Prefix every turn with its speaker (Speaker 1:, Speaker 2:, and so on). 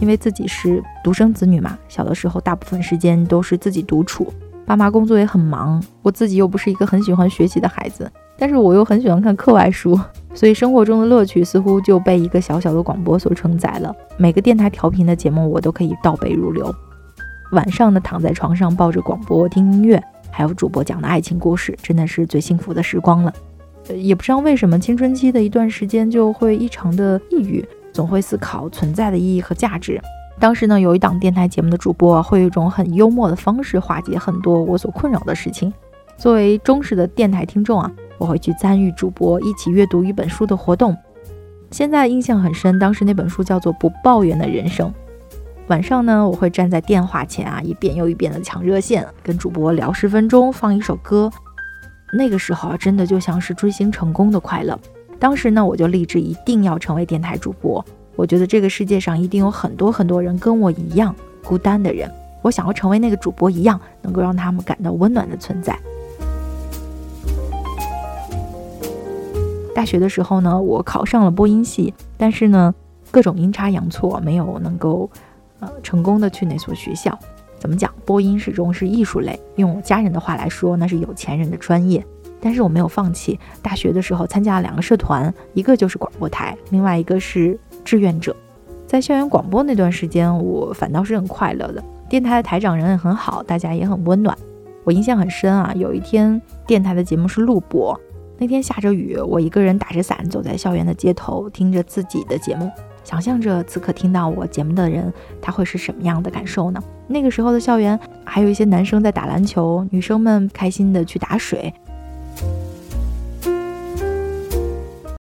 Speaker 1: 因为自己是独生子女嘛，小的时候大部分时间都是自己独处，爸妈工作也很忙，我自己又不是一个很喜欢学习的孩子，但是我又很喜欢看课外书，所以生活中的乐趣似乎就被一个小小的广播所承载了。每个电台调频的节目，我都可以倒背如流。晚上呢，躺在床上抱着广播听音乐，还有主播讲的爱情故事，真的是最幸福的时光了。也不知道为什么，青春期的一段时间就会异常的抑郁。总会思考存在的意义和价值。当时呢，有一档电台节目的主播会用一种很幽默的方式化解很多我所困扰的事情。作为忠实的电台听众啊，我会去参与主播一起阅读一本书的活动。现在印象很深，当时那本书叫做《不抱怨的人生》。晚上呢，我会站在电话前啊，一遍又一遍的抢热线，跟主播聊十分钟，放一首歌。那个时候啊，真的就像是追星成功的快乐。当时呢，我就立志一定要成为电台主播。我觉得这个世界上一定有很多很多人跟我一样孤单的人，我想要成为那个主播一样，能够让他们感到温暖的存在。大学的时候呢，我考上了播音系，但是呢，各种阴差阳错，没有能够呃成功的去那所学校。怎么讲？播音始终是艺术类，用我家人的话来说，那是有钱人的专业。但是我没有放弃。大学的时候参加了两个社团，一个就是广播台，另外一个是志愿者。在校园广播那段时间，我反倒是很快乐的。电台的台长人也很好，大家也很温暖。我印象很深啊，有一天电台的节目是录播，那天下着雨，我一个人打着伞走在校园的街头，听着自己的节目，想象着此刻听到我节目的人他会是什么样的感受呢？那个时候的校园还有一些男生在打篮球，女生们开心的去打水。